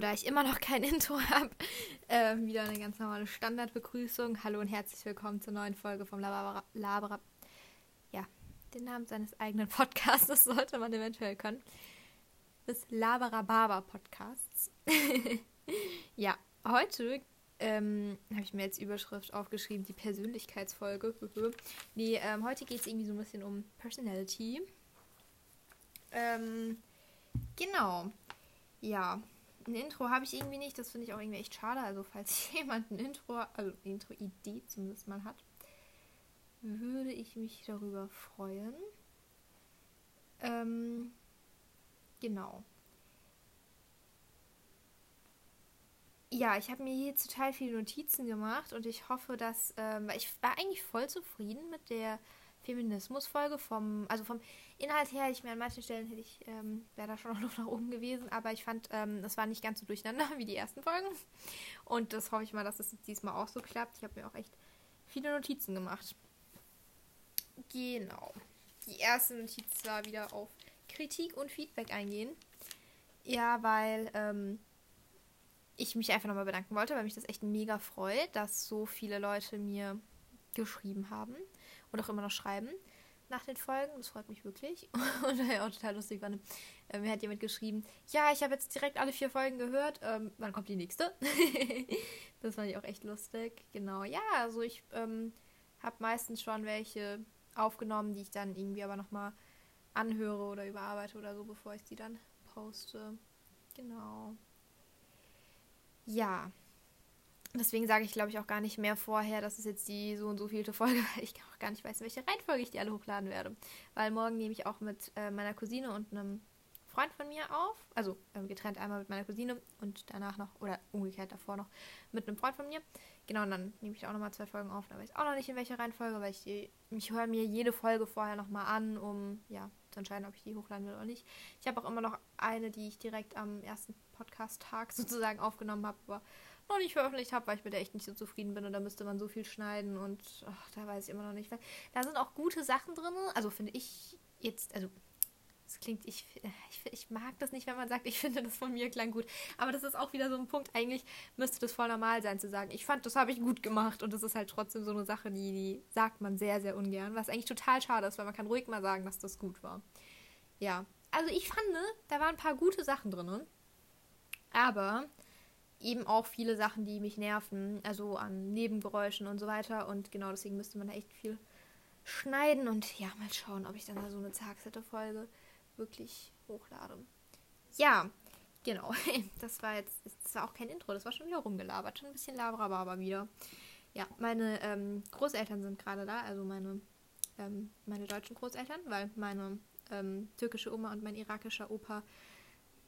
Da ich immer noch kein Intro habe, äh, wieder eine ganz normale Standardbegrüßung. Hallo und herzlich willkommen zur neuen Folge vom Labra. Labra ja, den Namen seines eigenen Podcasts sollte man eventuell können. Des Labarababa Podcasts. ja, heute ähm, habe ich mir jetzt Überschrift aufgeschrieben, die Persönlichkeitsfolge. nee, ähm, heute geht es irgendwie so ein bisschen um Personality. Ähm, genau. Ja, ein Intro habe ich irgendwie nicht. Das finde ich auch irgendwie echt schade. Also, falls jemand ein Intro, also eine Intro-Idee zumindest mal hat, würde ich mich darüber freuen. Ähm, genau. Ja, ich habe mir hier total viele Notizen gemacht und ich hoffe, dass, ähm, ich war eigentlich voll zufrieden mit der Feminismus-Folge vom, also vom Inhalt her, ich mir an manchen Stellen hätte ich, ähm, wäre da schon noch nach oben gewesen, aber ich fand, ähm, das war nicht ganz so durcheinander wie die ersten Folgen. Und das hoffe ich mal, dass es das diesmal auch so klappt. Ich habe mir auch echt viele Notizen gemacht. Genau. Die erste Notiz war wieder auf Kritik und Feedback eingehen. Ja, weil ähm, ich mich einfach nochmal bedanken wollte, weil mich das echt mega freut, dass so viele Leute mir geschrieben haben und auch immer noch schreiben nach den Folgen. Das freut mich wirklich. Und ja, auch total lustig war, äh, mir hat jemand geschrieben, ja, ich habe jetzt direkt alle vier Folgen gehört. Ähm, wann kommt die nächste? das fand ich auch echt lustig. Genau, ja, also ich ähm, habe meistens schon welche aufgenommen, die ich dann irgendwie aber nochmal anhöre oder überarbeite oder so, bevor ich die dann poste. Genau. Ja, Deswegen sage ich, glaube ich, auch gar nicht mehr vorher, dass es jetzt die so und so vielte Folge, weil ich auch gar nicht weiß, in welche Reihenfolge ich die alle hochladen werde. Weil morgen nehme ich auch mit äh, meiner Cousine und einem Freund von mir auf. Also ähm, getrennt einmal mit meiner Cousine und danach noch, oder umgekehrt davor noch, mit einem Freund von mir. Genau, und dann nehme ich auch nochmal zwei Folgen auf. Da weiß ich auch noch nicht, in welcher Reihenfolge, weil ich, die, ich höre mir jede Folge vorher nochmal an, um ja, zu entscheiden, ob ich die hochladen will oder nicht. Ich habe auch immer noch eine, die ich direkt am ersten Podcast-Tag sozusagen aufgenommen habe, aber noch nicht veröffentlicht habe, weil ich mit der echt nicht so zufrieden bin und da müsste man so viel schneiden und ach, da weiß ich immer noch nicht. Da sind auch gute Sachen drin, also finde ich jetzt, also das klingt, ich, ich, ich, mag das nicht, wenn man sagt, ich finde das von mir klang gut. Aber das ist auch wieder so ein Punkt. Eigentlich müsste das voll normal sein zu sagen, ich fand, das habe ich gut gemacht. Und das ist halt trotzdem so eine Sache, die, die sagt man sehr, sehr ungern. Was eigentlich total schade ist, weil man kann ruhig mal sagen, dass das gut war. Ja, also ich fand, da waren ein paar gute Sachen drin. Aber eben auch viele Sachen, die mich nerven, also an Nebengeräuschen und so weiter. Und genau deswegen müsste man da echt viel schneiden und ja, mal schauen, ob ich dann da so eine Zagsette-Folge wirklich hochlade. Ja, genau. Das war jetzt, das war auch kein Intro, das war schon wieder rumgelabert. Schon ein bisschen Labrababa wieder. Ja, meine ähm, Großeltern sind gerade da, also meine, ähm, meine deutschen Großeltern, weil meine ähm, türkische Oma und mein irakischer Opa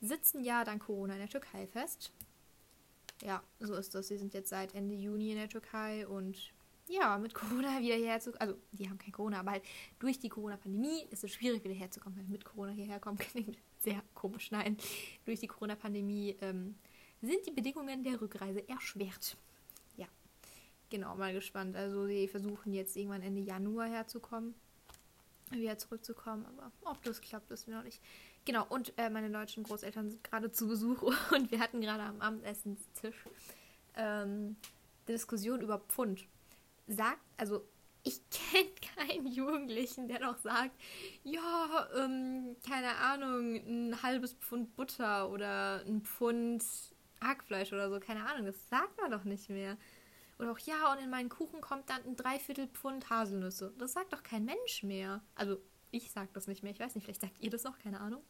sitzen ja dank Corona in der Türkei fest. Ja, so ist das. Sie sind jetzt seit Ende Juni in der Türkei und ja, mit Corona wieder zu Also, die haben kein Corona, aber halt durch die Corona-Pandemie ist es schwierig, wieder herzukommen. Weil mit Corona hierher kommen klingt sehr komisch. Nein, durch die Corona-Pandemie ähm, sind die Bedingungen der Rückreise erschwert. Ja, genau, mal gespannt. Also, sie versuchen jetzt irgendwann Ende Januar herzukommen, wieder zurückzukommen, aber ob das klappt, wissen wir noch nicht. Genau, und äh, meine deutschen Großeltern sind gerade zu Besuch und wir hatten gerade am Abendessenstisch ähm, eine Diskussion über Pfund. Sagt, also ich kenne keinen Jugendlichen, der noch sagt, ja, ähm, keine Ahnung, ein halbes Pfund Butter oder ein Pfund Hackfleisch oder so, keine Ahnung, das sagt man doch nicht mehr. Oder auch, ja, und in meinen Kuchen kommt dann ein Dreiviertel Pfund Haselnüsse. Das sagt doch kein Mensch mehr. Also ich sage das nicht mehr, ich weiß nicht, vielleicht sagt ihr das noch, keine Ahnung.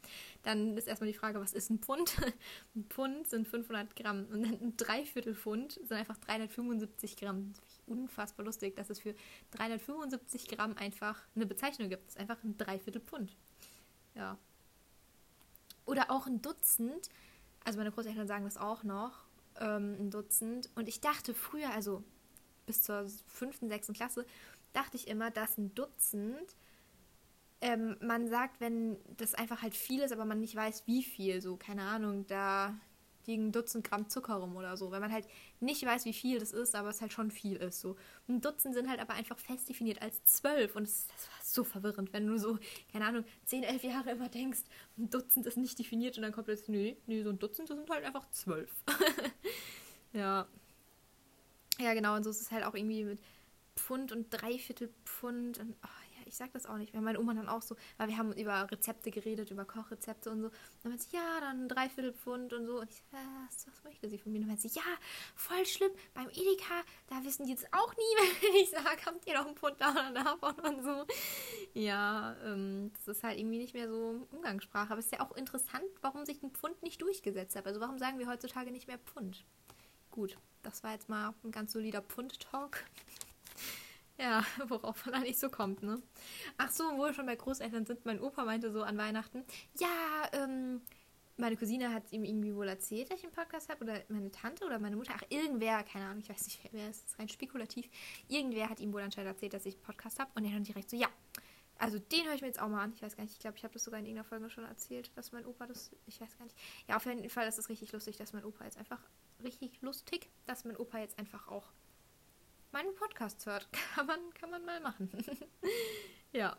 Dann ist erstmal die Frage, was ist ein Pfund? ein Pfund sind 500 Gramm und dann ein Dreiviertel Pfund sind einfach 375 Gramm. Das ist unfassbar lustig, dass es für 375 Gramm einfach eine Bezeichnung gibt. Das ist einfach ein Dreiviertel Pfund. Ja. Oder auch ein Dutzend, also meine Großeltern sagen das auch noch, ähm, ein Dutzend. Und ich dachte früher, also bis zur fünften, sechsten Klasse, dachte ich immer, dass ein Dutzend ähm, man sagt, wenn das einfach halt viel ist, aber man nicht weiß, wie viel, so, keine Ahnung, da fliegen Dutzend Gramm Zucker rum oder so, weil man halt nicht weiß, wie viel das ist, aber es halt schon viel ist. So. Ein Dutzend sind halt aber einfach fest definiert als zwölf und das, das war so verwirrend, wenn du so, keine Ahnung, zehn, elf Jahre immer denkst, ein Dutzend ist nicht definiert und dann kommt jetzt, nee, nee, so ein Dutzend, das sind halt einfach zwölf. ja. Ja, genau, und so ist es halt auch irgendwie mit Pfund und Dreiviertel Pfund und oh, ich sag das auch nicht. Weil meine Oma dann auch so, weil wir haben über Rezepte geredet, über Kochrezepte und so. dann meinte sie, ja, dann Dreiviertel Pfund und so. Und ich was, was möchte sie von mir? Und dann meinte sie, ja, voll schlimm, beim Edeka, da wissen die jetzt auch nie, wenn ich sage, habt ihr noch einen Pfund da oder davon und so. Ja, ähm, das ist halt irgendwie nicht mehr so Umgangssprache. Aber es ist ja auch interessant, warum sich ein Pfund nicht durchgesetzt hat. Also warum sagen wir heutzutage nicht mehr Pfund? Gut, das war jetzt mal ein ganz solider Pfund-Talk. Ja, worauf man eigentlich so kommt, ne? Ach so, wo wir schon bei Großeltern sind, mein Opa meinte so an Weihnachten, ja, ähm, meine Cousine hat ihm irgendwie wohl erzählt, dass ich einen Podcast habe, oder meine Tante oder meine Mutter, ach, irgendwer, keine Ahnung, ich weiß nicht, wer ist rein spekulativ, irgendwer hat ihm wohl anscheinend erzählt, dass ich einen Podcast habe, und er dann direkt so, ja, also den höre ich mir jetzt auch mal an. Ich weiß gar nicht, ich glaube, ich habe das sogar in irgendeiner Folge schon erzählt, dass mein Opa das, ich weiß gar nicht. Ja, auf jeden Fall ist es richtig lustig, dass mein Opa jetzt einfach, richtig lustig, dass mein Opa jetzt einfach auch meinen Podcast hört. Kann man, kann man mal machen. ja.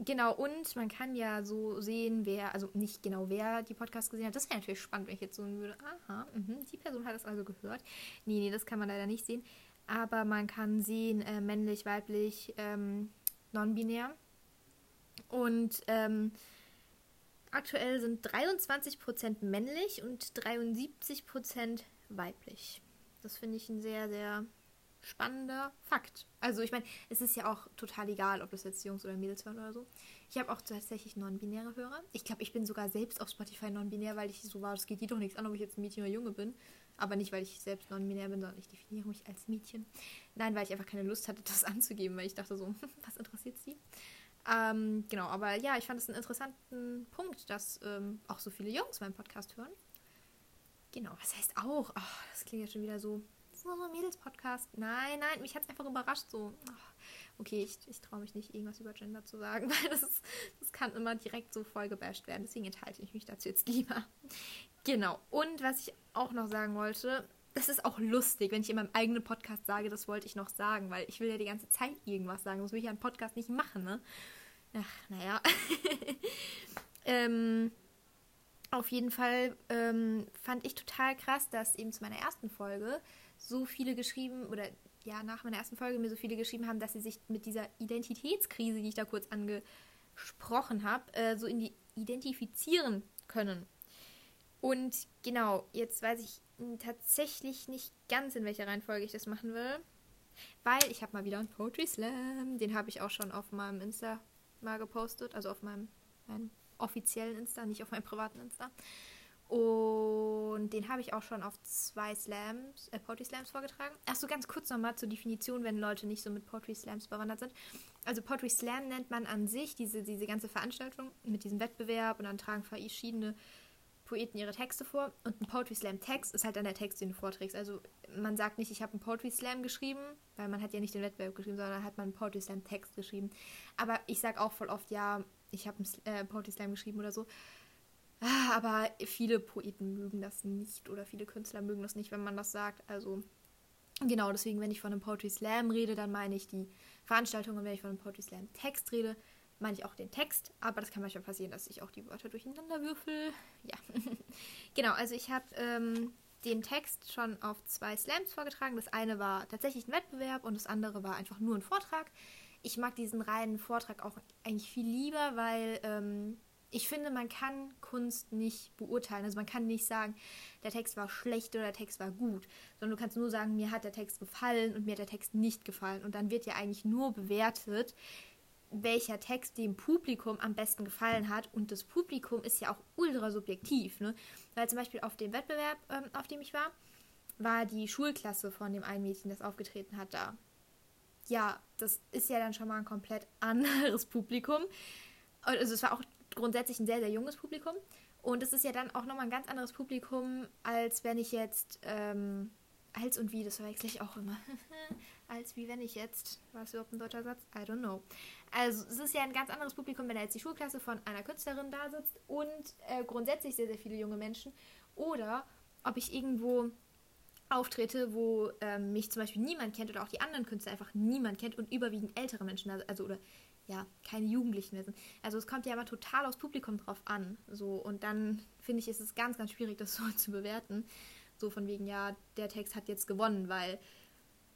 Genau, und man kann ja so sehen, wer, also nicht genau wer die Podcast gesehen hat. Das wäre natürlich spannend, wenn ich jetzt so würde, aha, mh, die Person hat es also gehört. Nee, nee, das kann man leider nicht sehen. Aber man kann sehen, äh, männlich, weiblich, ähm, non-binär. Und ähm, aktuell sind 23% männlich und 73% weiblich. Das finde ich ein sehr, sehr spannender Fakt. Also ich meine, es ist ja auch total egal, ob das jetzt Jungs oder Mädels hören oder so. Ich habe auch tatsächlich non-binäre Hörer. Ich glaube, ich bin sogar selbst auf Spotify non-binär, weil ich so war, es geht die doch nichts an, ob ich jetzt ein Mädchen oder Junge bin. Aber nicht, weil ich selbst non-binär bin, sondern ich definiere mich als Mädchen. Nein, weil ich einfach keine Lust hatte, das anzugeben, weil ich dachte so, was interessiert sie? Ähm, genau, aber ja, ich fand es einen interessanten Punkt, dass ähm, auch so viele Jungs meinen Podcast hören. Genau, was heißt auch? Oh, das klingt ja schon wieder so ist nur so ein Mädels-Podcast. Nein, nein, mich hat es einfach überrascht. So, okay, ich, ich traue mich nicht, irgendwas über Gender zu sagen, weil das, ist, das kann immer direkt so voll gebasht werden. Deswegen enthalte ich mich dazu jetzt lieber. Genau. Und was ich auch noch sagen wollte, das ist auch lustig, wenn ich in meinem eigenen Podcast sage, das wollte ich noch sagen, weil ich will ja die ganze Zeit irgendwas sagen. Das will ich ja im Podcast nicht machen, ne? Ach, naja. ähm, auf jeden Fall ähm, fand ich total krass, dass eben zu meiner ersten Folge so viele geschrieben oder ja, nach meiner ersten Folge mir so viele geschrieben haben, dass sie sich mit dieser Identitätskrise, die ich da kurz angesprochen habe, äh, so in die identifizieren können. Und genau, jetzt weiß ich tatsächlich nicht ganz, in welcher Reihenfolge ich das machen will. Weil ich habe mal wieder einen Poetry Slam. Den habe ich auch schon auf meinem Insta mal gepostet. Also auf meinem, meinem offiziellen Insta, nicht auf meinem privaten Insta. Und den habe ich auch schon auf zwei Slams, äh, Poetry Slams vorgetragen. Achso, ganz kurz nochmal zur Definition, wenn Leute nicht so mit Poetry Slams bewandert sind. Also Poetry Slam nennt man an sich diese, diese ganze Veranstaltung mit diesem Wettbewerb und dann tragen verschiedene Poeten ihre Texte vor. Und ein Poetry Slam Text ist halt dann der Text, den du vorträgst. Also man sagt nicht, ich habe einen Poetry Slam geschrieben, weil man hat ja nicht den Wettbewerb geschrieben, sondern hat man einen Poetry Slam Text geschrieben. Aber ich sage auch voll oft, ja, ich habe einen äh, Poetry Slam geschrieben oder so. Ah, aber viele Poeten mögen das nicht oder viele Künstler mögen das nicht, wenn man das sagt. Also genau, deswegen, wenn ich von einem Poetry Slam rede, dann meine ich die Veranstaltung und wenn ich von einem Poetry Slam Text rede, meine ich auch den Text. Aber das kann manchmal passieren, dass ich auch die Wörter durcheinander würfel. Ja, genau, also ich habe ähm, den Text schon auf zwei Slams vorgetragen. Das eine war tatsächlich ein Wettbewerb und das andere war einfach nur ein Vortrag. Ich mag diesen reinen Vortrag auch eigentlich viel lieber, weil ähm, ich finde, man kann Kunst nicht beurteilen. Also man kann nicht sagen, der Text war schlecht oder der Text war gut, sondern du kannst nur sagen, mir hat der Text gefallen und mir hat der Text nicht gefallen. Und dann wird ja eigentlich nur bewertet, welcher Text dem Publikum am besten gefallen hat. Und das Publikum ist ja auch ultra subjektiv. Ne? Weil zum Beispiel auf dem Wettbewerb, ähm, auf dem ich war, war die Schulklasse von dem einen Mädchen, das aufgetreten hat, da. Ja, das ist ja dann schon mal ein komplett anderes Publikum. Also es war auch grundsätzlich ein sehr, sehr junges Publikum. Und es ist ja dann auch nochmal ein ganz anderes Publikum, als wenn ich jetzt, ähm, als und wie, das verwechsel ich auch immer. als wie wenn ich jetzt, war das überhaupt ein deutscher Satz? I don't know. Also es ist ja ein ganz anderes Publikum, wenn da jetzt die Schulklasse von einer Künstlerin da sitzt und äh, grundsätzlich sehr, sehr viele junge Menschen. Oder ob ich irgendwo auftrete, wo ähm, mich zum Beispiel niemand kennt oder auch die anderen Künstler einfach niemand kennt und überwiegend ältere Menschen, also, also oder ja, keine Jugendlichen mehr sind. Also es kommt ja immer total aufs Publikum drauf an. So, und dann finde ich, ist es ganz, ganz schwierig, das so zu bewerten. So von wegen, ja, der Text hat jetzt gewonnen, weil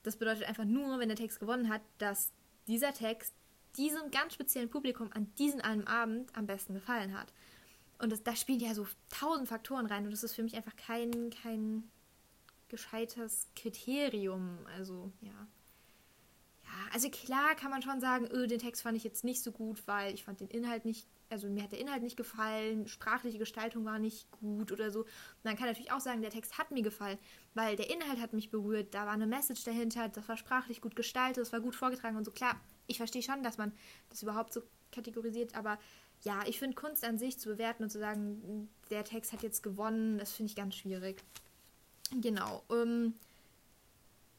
das bedeutet einfach nur, wenn der Text gewonnen hat, dass dieser Text diesem ganz speziellen Publikum an diesem einen Abend am besten gefallen hat. Und da spielen ja so tausend Faktoren rein und das ist für mich einfach kein, kein gescheites Kriterium. Also, ja. Ja, also klar kann man schon sagen, öh, den Text fand ich jetzt nicht so gut, weil ich fand den Inhalt nicht, also mir hat der Inhalt nicht gefallen, sprachliche Gestaltung war nicht gut oder so. Und man kann natürlich auch sagen, der Text hat mir gefallen, weil der Inhalt hat mich berührt, da war eine Message dahinter, das war sprachlich gut gestaltet, das war gut vorgetragen und so. Klar, ich verstehe schon, dass man das überhaupt so kategorisiert, aber ja, ich finde Kunst an sich zu bewerten und zu sagen, der Text hat jetzt gewonnen, das finde ich ganz schwierig. Genau. Ähm,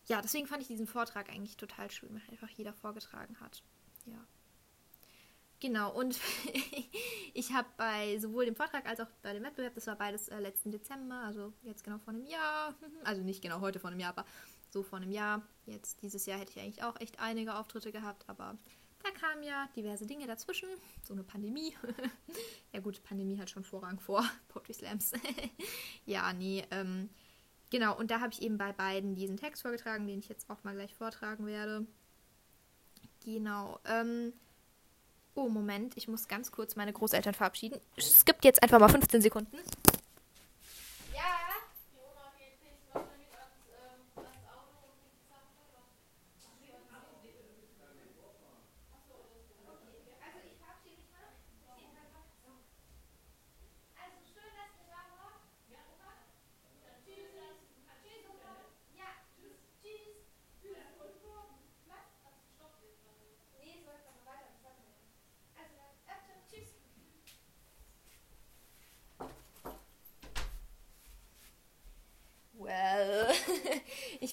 ja, deswegen fand ich diesen Vortrag eigentlich total schön, weil einfach jeder vorgetragen hat. Ja. Genau, und ich habe bei sowohl dem Vortrag als auch bei dem Wettbewerb, das war beides äh, letzten Dezember, also jetzt genau vor einem Jahr, also nicht genau heute vor einem Jahr, aber so vor einem Jahr. Jetzt dieses Jahr hätte ich eigentlich auch echt einige Auftritte gehabt, aber da kamen ja diverse Dinge dazwischen, so eine Pandemie. ja gut, Pandemie hat schon Vorrang vor Poetry Slams. ja, nee, ähm, Genau, und da habe ich eben bei beiden diesen Text vorgetragen, den ich jetzt auch mal gleich vortragen werde. Genau. Ähm, oh, Moment, ich muss ganz kurz meine Großeltern verabschieden. Es gibt jetzt einfach mal 15 Sekunden.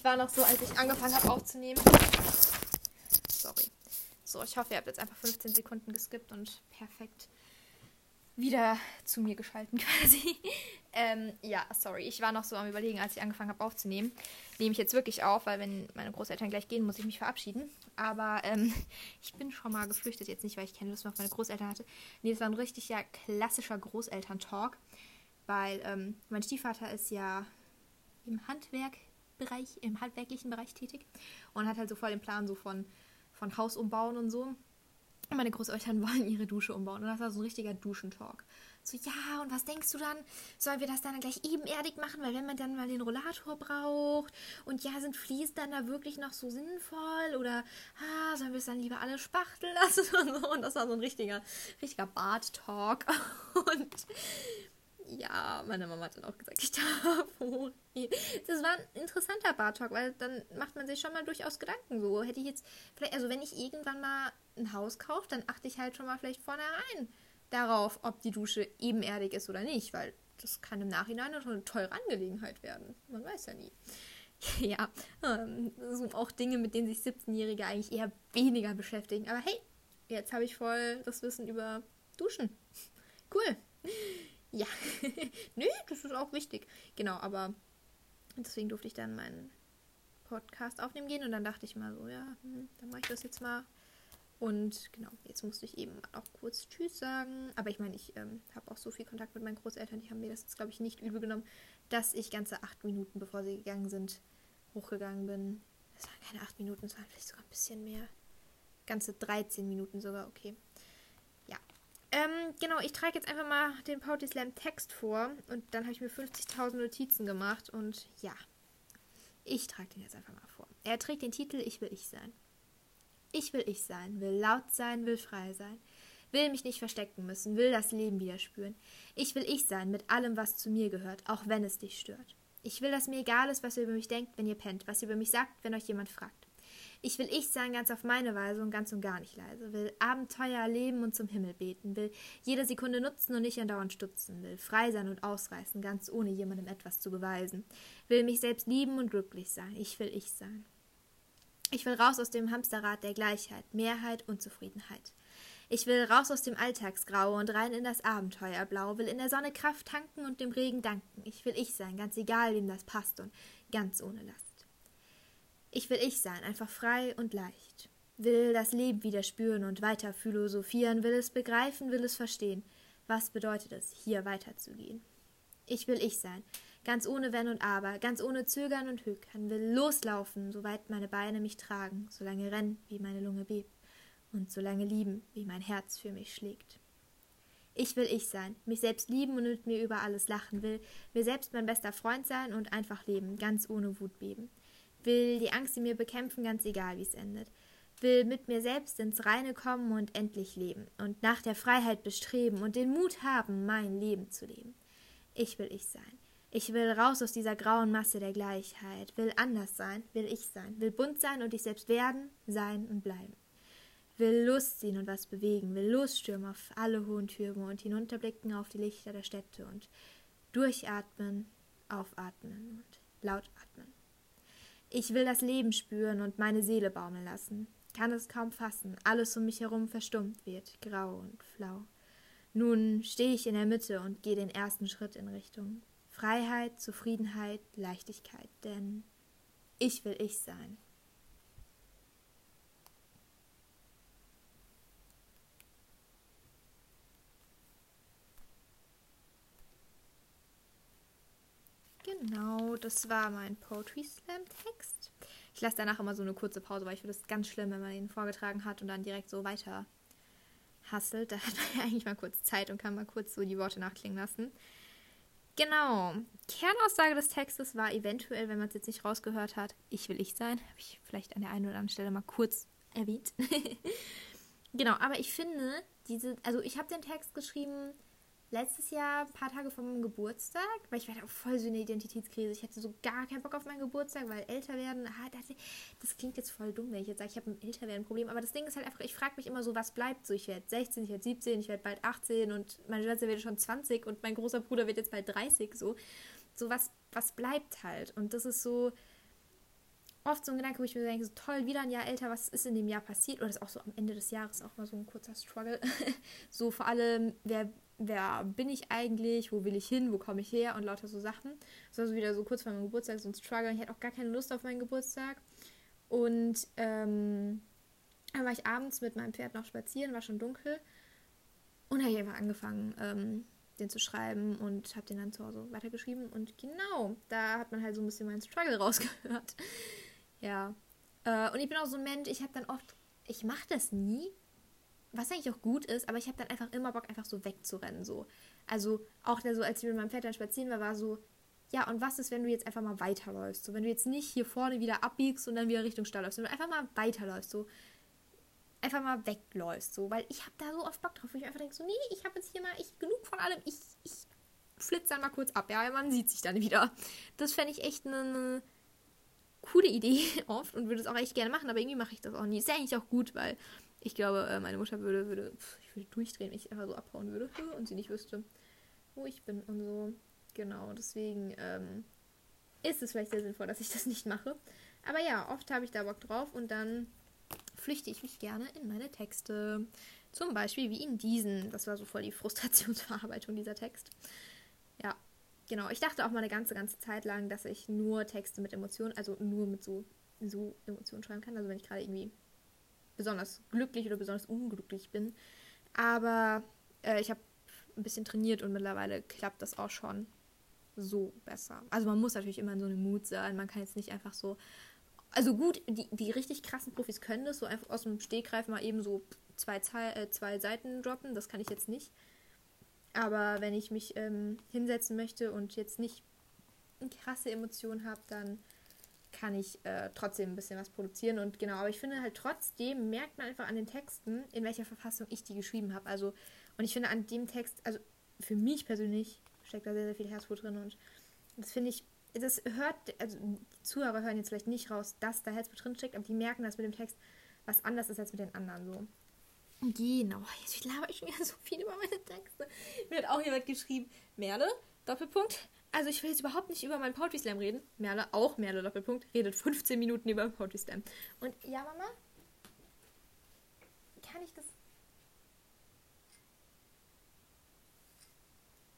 Ich war noch so, als ich angefangen habe aufzunehmen. Sorry. So, ich hoffe, ihr habt jetzt einfach 15 Sekunden geskippt und perfekt wieder zu mir geschalten quasi. ähm, ja, sorry. Ich war noch so am überlegen, als ich angefangen habe aufzunehmen. Nehme ich jetzt wirklich auf, weil wenn meine Großeltern gleich gehen, muss ich mich verabschieden. Aber ähm, ich bin schon mal geflüchtet, jetzt nicht, weil ich keine Lust mehr auf meine Großeltern hatte. Nee, es war ein richtig ja klassischer Großelterntalk. Weil ähm, mein Stiefvater ist ja im Handwerk Bereich, im handwerklichen Bereich tätig und hat halt so voll den Plan so von, von Haus umbauen und so. Meine Großeltern wollen ihre Dusche umbauen. Und das war so ein richtiger Duschentalk. So, ja, und was denkst du dann? Sollen wir das dann gleich ebenerdig machen? Weil wenn man dann mal den Rollator braucht und ja, sind Fliesen dann da wirklich noch so sinnvoll? Oder ah, sollen wir es dann lieber alle spachteln lassen und so? Und das war so ein richtiger, richtiger Bart-Talk. Und ja, meine Mama hat dann auch gesagt, ich darf. Das war ein interessanter Bartalk, weil dann macht man sich schon mal durchaus Gedanken. So hätte ich jetzt, vielleicht, also wenn ich irgendwann mal ein Haus kaufe, dann achte ich halt schon mal vielleicht vornherein darauf, ob die Dusche ebenerdig ist oder nicht, weil das kann im Nachhinein schon eine teure Angelegenheit werden. Man weiß ja nie. ja, ähm, sind auch Dinge, mit denen sich 17-Jährige eigentlich eher weniger beschäftigen. Aber hey, jetzt habe ich voll das Wissen über Duschen. Cool. Ja, nö, das ist auch wichtig. Genau, aber deswegen durfte ich dann meinen Podcast aufnehmen gehen und dann dachte ich mal so, ja, hm, dann mache ich das jetzt mal. Und genau, jetzt musste ich eben auch kurz Tschüss sagen. Aber ich meine, ich ähm, habe auch so viel Kontakt mit meinen Großeltern, die haben mir das jetzt, glaube ich, nicht übel genommen, dass ich ganze acht Minuten, bevor sie gegangen sind, hochgegangen bin. Das waren keine acht Minuten, es waren vielleicht sogar ein bisschen mehr. Ganze 13 Minuten sogar, okay. Ähm, genau, ich trage jetzt einfach mal den Poetry Slam Text vor und dann habe ich mir 50.000 Notizen gemacht und ja, ich trage den jetzt einfach mal vor. Er trägt den Titel Ich will ich sein. Ich will ich sein, will laut sein, will frei sein, will mich nicht verstecken müssen, will das Leben wieder spüren. Ich will ich sein mit allem, was zu mir gehört, auch wenn es dich stört. Ich will, dass mir egal ist, was ihr über mich denkt, wenn ihr pennt, was ihr über mich sagt, wenn euch jemand fragt. Ich will ich sein, ganz auf meine Weise und ganz und gar nicht leise. Will Abenteuer erleben und zum Himmel beten. Will jede Sekunde nutzen und nicht andauernd stutzen. Will frei sein und ausreißen, ganz ohne jemandem etwas zu beweisen. Will mich selbst lieben und glücklich sein. Ich will ich sein. Ich will raus aus dem Hamsterrad der Gleichheit, Mehrheit und Zufriedenheit. Ich will raus aus dem Alltagsgrau und rein in das Abenteuerblau, will in der Sonne Kraft tanken und dem Regen danken. Ich will ich sein, ganz egal, wem das passt und ganz ohne Last. Ich will ich sein, einfach frei und leicht. Will das Leben wieder spüren und weiter philosophieren, will es begreifen, will es verstehen. Was bedeutet es, hier weiterzugehen? Ich will ich sein, ganz ohne Wenn und Aber, ganz ohne Zögern und Hückern, will loslaufen, soweit meine Beine mich tragen, solange rennen, wie meine Lunge bebt, und solange lieben, wie mein Herz für mich schlägt. Ich will ich sein, mich selbst lieben und mit mir über alles lachen will, mir selbst mein bester Freund sein und einfach leben, ganz ohne Wut beben. Will die Angst in mir bekämpfen, ganz egal wie es endet. Will mit mir selbst ins Reine kommen und endlich leben und nach der Freiheit bestreben und den Mut haben, mein Leben zu leben. Ich will ich sein. Ich will raus aus dieser grauen Masse der Gleichheit, will anders sein, will ich sein, will bunt sein und ich selbst werden, sein und bleiben. Will Lust ziehen und was bewegen, will losstürmen auf alle hohen Türme und hinunterblicken auf die Lichter der Städte und durchatmen, aufatmen und laut atmen. Ich will das Leben spüren und meine Seele baumeln lassen, kann es kaum fassen, alles um mich herum verstummt wird, grau und flau. Nun stehe ich in der Mitte und gehe den ersten Schritt in Richtung Freiheit, Zufriedenheit, Leichtigkeit, denn ich will ich sein. Genau, das war mein Poetry Slam Text. Ich lasse danach immer so eine kurze Pause, weil ich finde es ganz schlimm, wenn man ihn vorgetragen hat und dann direkt so weiter hasselt. Da hat man ja eigentlich mal kurz Zeit und kann mal kurz so die Worte nachklingen lassen. Genau. Kernaussage des Textes war eventuell, wenn man es jetzt nicht rausgehört hat, ich will ich sein. Habe ich vielleicht an der einen oder anderen Stelle mal kurz erwähnt. genau, aber ich finde, diese, also ich habe den Text geschrieben letztes Jahr, ein paar Tage vor meinem Geburtstag, weil ich war auch voll so eine Identitätskrise. Ich hatte so gar keinen Bock auf meinen Geburtstag, weil älter werden, ah, das, das, klingt jetzt voll dumm, wenn ich jetzt sage, ich habe ein älter werden Problem. Aber das Ding ist halt einfach, ich frage mich immer so, was bleibt so? Ich werde 16, ich werde 17, ich werde bald 18 und meine Schwester wird schon 20 und mein großer Bruder wird jetzt bald 30, so. So was, was bleibt halt? Und das ist so oft so ein Gedanke, wo ich mir denke, so toll, wieder ein Jahr älter, was ist in dem Jahr passiert? Oder ist auch so am Ende des Jahres auch mal so ein kurzer Struggle. so vor allem, wer wer bin ich eigentlich, wo will ich hin, wo komme ich her und lauter so Sachen. Das war so wieder so kurz vor meinem Geburtstag, so ein Struggle. Ich hatte auch gar keine Lust auf meinen Geburtstag. Und ähm, dann war ich abends mit meinem Pferd noch spazieren, war schon dunkel. Und habe ich einfach angefangen, ähm, den zu schreiben und habe den dann zu Hause weitergeschrieben. Und genau, da hat man halt so ein bisschen meinen Struggle rausgehört. Ja. Äh, und ich bin auch so ein Mensch, ich habe dann oft, ich mache das nie, was eigentlich auch gut ist, aber ich habe dann einfach immer Bock, einfach so wegzurennen. So. Also auch der so, als ich mit meinem Pferd dann spazieren war, war so, ja, und was ist, wenn du jetzt einfach mal weiterläufst? So, wenn du jetzt nicht hier vorne wieder abbiegst und dann wieder Richtung Stall läufst, sondern einfach mal weiterläufst, so einfach mal wegläufst, so, weil ich habe da so oft Bock drauf, wo ich einfach denke, so, nee, ich habe jetzt hier mal ich genug von allem, ich, ich flitze dann mal kurz ab, ja, man sieht sich dann wieder. Das fände ich echt eine, eine coole Idee oft und würde es auch echt gerne machen, aber irgendwie mache ich das auch nie. Ist ja eigentlich auch gut, weil ich glaube, äh, meine Mutter würde, würde, ich würde durchdrehen, wenn ich einfach so abhauen würde und sie nicht wüsste, wo ich bin und so. Genau, deswegen ähm, ist es vielleicht sehr sinnvoll, dass ich das nicht mache. Aber ja, oft habe ich da Bock drauf und dann flüchte ich mich gerne in meine Texte. Zum Beispiel wie in diesen. Das war so voll die Frustrationsverarbeitung dieser Text. Ja, genau. Ich dachte auch mal eine ganze, ganze Zeit lang, dass ich nur Texte mit Emotionen, also nur mit so, so Emotionen schreiben kann. Also wenn ich gerade irgendwie besonders glücklich oder besonders unglücklich bin. Aber äh, ich habe ein bisschen trainiert und mittlerweile klappt das auch schon so besser. Also man muss natürlich immer in so einem Mut sein. Man kann jetzt nicht einfach so. Also gut, die, die richtig krassen Profis können das, so einfach aus dem Stegreif mal eben so zwei, äh, zwei Seiten droppen. Das kann ich jetzt nicht. Aber wenn ich mich ähm, hinsetzen möchte und jetzt nicht eine krasse Emotion habe, dann kann ich äh, trotzdem ein bisschen was produzieren. Und genau, aber ich finde halt trotzdem merkt man einfach an den Texten, in welcher Verfassung ich die geschrieben habe. Also, und ich finde an dem Text, also für mich persönlich steckt da sehr, sehr viel Herzblut drin. Und das finde ich, das hört, also die Zuhörer hören jetzt vielleicht nicht raus, dass da Herzblut drin steckt, aber die merken, dass mit dem Text was anders ist als mit den anderen so. Genau, jetzt laber ich schon wieder so viel über meine Texte. Mir hat auch jemand geschrieben, Merle, Doppelpunkt. Also ich will jetzt überhaupt nicht über meinen Poetry Slam reden. Merle, auch Merle, Doppelpunkt, redet 15 Minuten über den Poetry Slam. Und ja, Mama, kann ich das...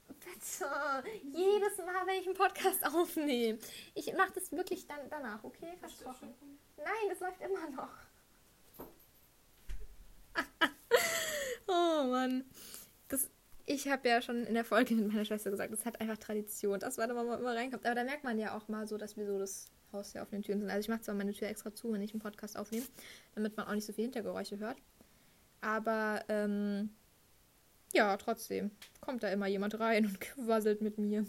Bitte, jedes Mal, wenn ich einen Podcast aufnehme. Ich mache das wirklich dann danach, okay? Versprochen. Nein, das läuft immer noch. Mann. Das, ich habe ja schon in der Folge mit meiner Schwester gesagt, das hat einfach Tradition, dass man immer, immer reinkommt. Aber da merkt man ja auch mal so, dass wir so das Haus ja auf den Türen sind. Also ich mache zwar meine Tür extra zu, wenn ich einen Podcast aufnehme, damit man auch nicht so viel Hintergeräusche hört. Aber ähm, ja, trotzdem kommt da immer jemand rein und quasselt mit mir.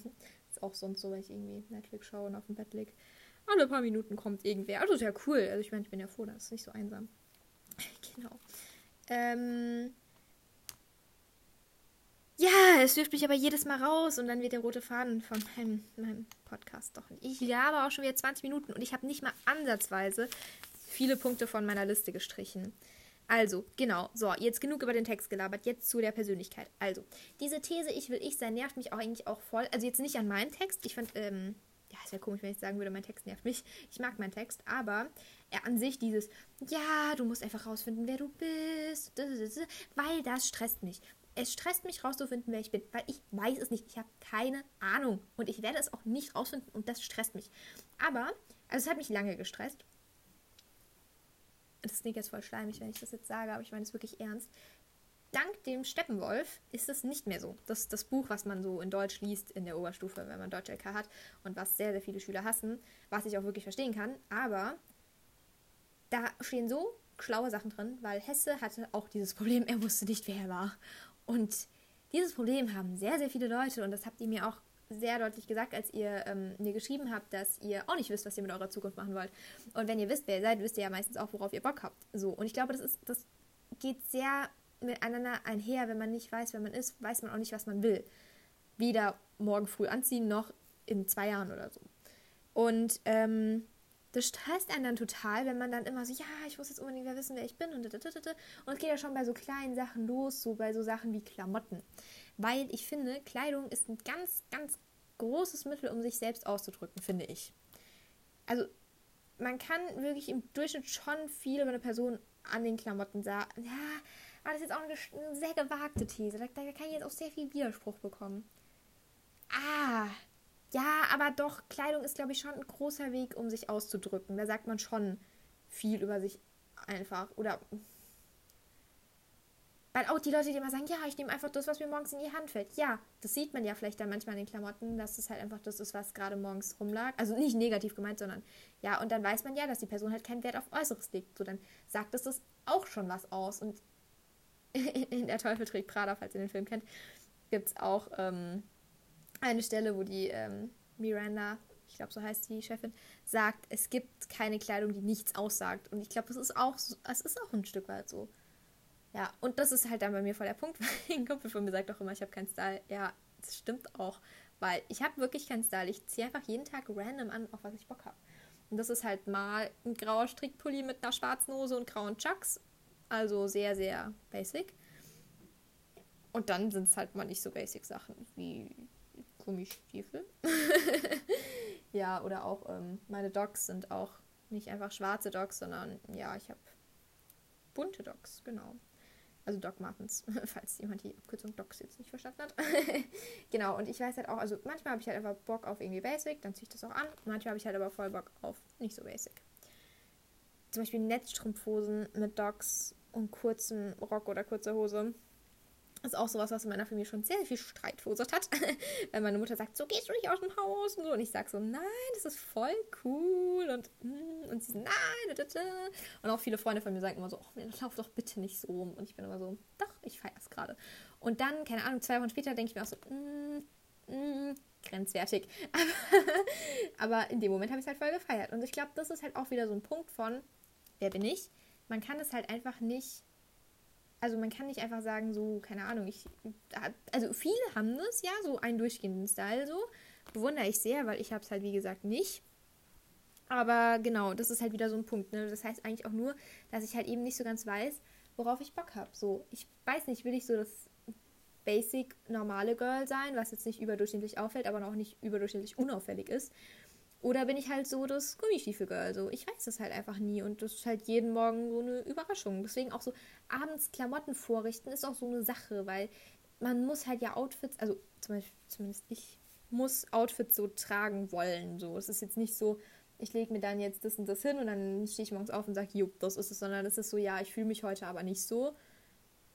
Ist auch sonst so, wenn ich irgendwie Netflix schaue und auf dem Bett liege. Alle paar Minuten kommt irgendwer. Also ist ja cool. Also ich meine, ich bin ja froh, das ist nicht so einsam. genau. Ähm, ja, es wirft mich aber jedes Mal raus und dann wird der rote Faden von meinem, meinem Podcast doch nicht. Ich habe auch schon wieder 20 Minuten und ich habe nicht mal ansatzweise viele Punkte von meiner Liste gestrichen. Also, genau, so, jetzt genug über den Text gelabert, jetzt zu der Persönlichkeit. Also, diese These, ich will ich sein, nervt mich auch eigentlich auch voll. Also jetzt nicht an meinem Text. Ich fand, ähm, ja, es wäre komisch, wenn ich sagen würde, mein Text nervt mich. Ich mag meinen Text, aber er an sich dieses, ja, du musst einfach rausfinden, wer du bist, weil das stresst mich. Es stresst mich rauszufinden, wer ich bin, weil ich weiß es nicht. Ich habe keine Ahnung und ich werde es auch nicht rausfinden und das stresst mich. Aber, also es hat mich lange gestresst. Das klingt jetzt voll schleimig, wenn ich das jetzt sage, aber ich meine es wirklich ernst. Dank dem Steppenwolf ist es nicht mehr so. Das das Buch, was man so in Deutsch liest in der Oberstufe, wenn man Deutsch LK hat und was sehr, sehr viele Schüler hassen, was ich auch wirklich verstehen kann. Aber da stehen so schlaue Sachen drin, weil Hesse hatte auch dieses Problem, er wusste nicht, wer er war. Und dieses Problem haben sehr, sehr viele Leute und das habt ihr mir auch sehr deutlich gesagt, als ihr ähm, mir geschrieben habt, dass ihr auch nicht wisst, was ihr mit eurer Zukunft machen wollt. Und wenn ihr wisst, wer ihr seid, wisst ihr ja meistens auch, worauf ihr Bock habt. So, und ich glaube, das ist, das geht sehr miteinander einher. Wenn man nicht weiß, wer man ist, weiß man auch nicht, was man will. Weder morgen früh anziehen, noch in zwei Jahren oder so. Und ähm, das stresst einen dann total, wenn man dann immer so, ja, ich muss jetzt unbedingt wissen, wer ich bin und und es geht ja schon bei so kleinen Sachen los, so bei so Sachen wie Klamotten. Weil ich finde, Kleidung ist ein ganz, ganz großes Mittel, um sich selbst auszudrücken, finde ich. Also, man kann wirklich im Durchschnitt schon viel über eine Person an den Klamotten sagen. Ja, aber das ist jetzt auch eine, eine sehr gewagte These. Da, da kann ich jetzt auch sehr viel Widerspruch bekommen. Ah, ja, aber doch, Kleidung ist, glaube ich, schon ein großer Weg, um sich auszudrücken. Da sagt man schon viel über sich einfach. Oder. Weil auch die Leute, die immer sagen, ja, ich nehme einfach das, was mir morgens in die Hand fällt. Ja, das sieht man ja vielleicht dann manchmal in den Klamotten, dass es halt einfach das ist, was gerade morgens rumlag. Also nicht negativ gemeint, sondern ja, und dann weiß man ja, dass die Person halt keinen Wert auf Äußeres legt. So, dann sagt es das auch schon was aus. Und in Der Teufel trägt Prada, falls ihr den Film kennt, gibt es auch. Ähm, eine Stelle, wo die ähm, Miranda, ich glaube, so heißt die Chefin, sagt, es gibt keine Kleidung, die nichts aussagt. Und ich glaube, das ist auch, es ist auch ein Stück weit so. Ja, und das ist halt dann bei mir voll der Punkt, weil ein Kumpel von mir sagt auch immer, ich habe keinen Style. Ja, das stimmt auch, weil ich habe wirklich keinen Style. Ich ziehe einfach jeden Tag random an, auf was ich Bock habe. Und das ist halt mal ein grauer Strickpulli mit einer schwarzen Hose und grauen Chucks. Also sehr, sehr basic. Und dann sind es halt mal nicht so basic Sachen wie Gummistiefel. ja, oder auch ähm, meine Dogs sind auch nicht einfach schwarze Dogs, sondern ja, ich habe bunte Dogs, genau. Also Doc Martens, falls jemand die Abkürzung Docs jetzt nicht verstanden hat. genau, und ich weiß halt auch, also manchmal habe ich halt einfach Bock auf irgendwie Basic, dann ziehe ich das auch an. Manchmal habe ich halt aber voll Bock auf nicht so Basic. Zum Beispiel Netzstrumpfhosen mit Docs und kurzem Rock oder kurzer Hose ist auch sowas, was in meiner Familie schon sehr, viel Streit verursacht hat. Weil meine Mutter sagt, so gehst du nicht aus dem Haus und so. Und ich sage so, nein, das ist voll cool. Und, mm, und sie so, nein. Und auch viele Freunde von mir sagen immer so, oh, lauf doch bitte nicht so rum. Und ich bin immer so, doch, ich feiere es gerade. Und dann, keine Ahnung, zwei Wochen später denke ich mir auch so, mm, mm, grenzwertig. Aber in dem Moment habe ich es halt voll gefeiert. Und ich glaube, das ist halt auch wieder so ein Punkt von, wer bin ich? Man kann es halt einfach nicht also man kann nicht einfach sagen, so, keine Ahnung, ich. Also viele haben das, ja, so einen durchgehenden Style so. Bewundere ich sehr, weil ich habe es halt, wie gesagt, nicht. Aber genau, das ist halt wieder so ein Punkt. Ne? Das heißt eigentlich auch nur, dass ich halt eben nicht so ganz weiß, worauf ich Bock habe. So, ich weiß nicht, will ich so das basic normale Girl sein, was jetzt nicht überdurchschnittlich auffällt, aber auch nicht überdurchschnittlich unauffällig ist. Oder bin ich halt so das Gummistiefelgirl? So, ich weiß das halt einfach nie und das ist halt jeden Morgen so eine Überraschung. Deswegen auch so abends Klamotten vorrichten ist auch so eine Sache, weil man muss halt ja Outfits, also zum Beispiel, zumindest ich, muss Outfits so tragen wollen. So, es ist jetzt nicht so, ich lege mir dann jetzt das und das hin und dann stehe ich morgens auf und sage, jupp, das ist es, sondern es ist so, ja, ich fühle mich heute aber nicht so.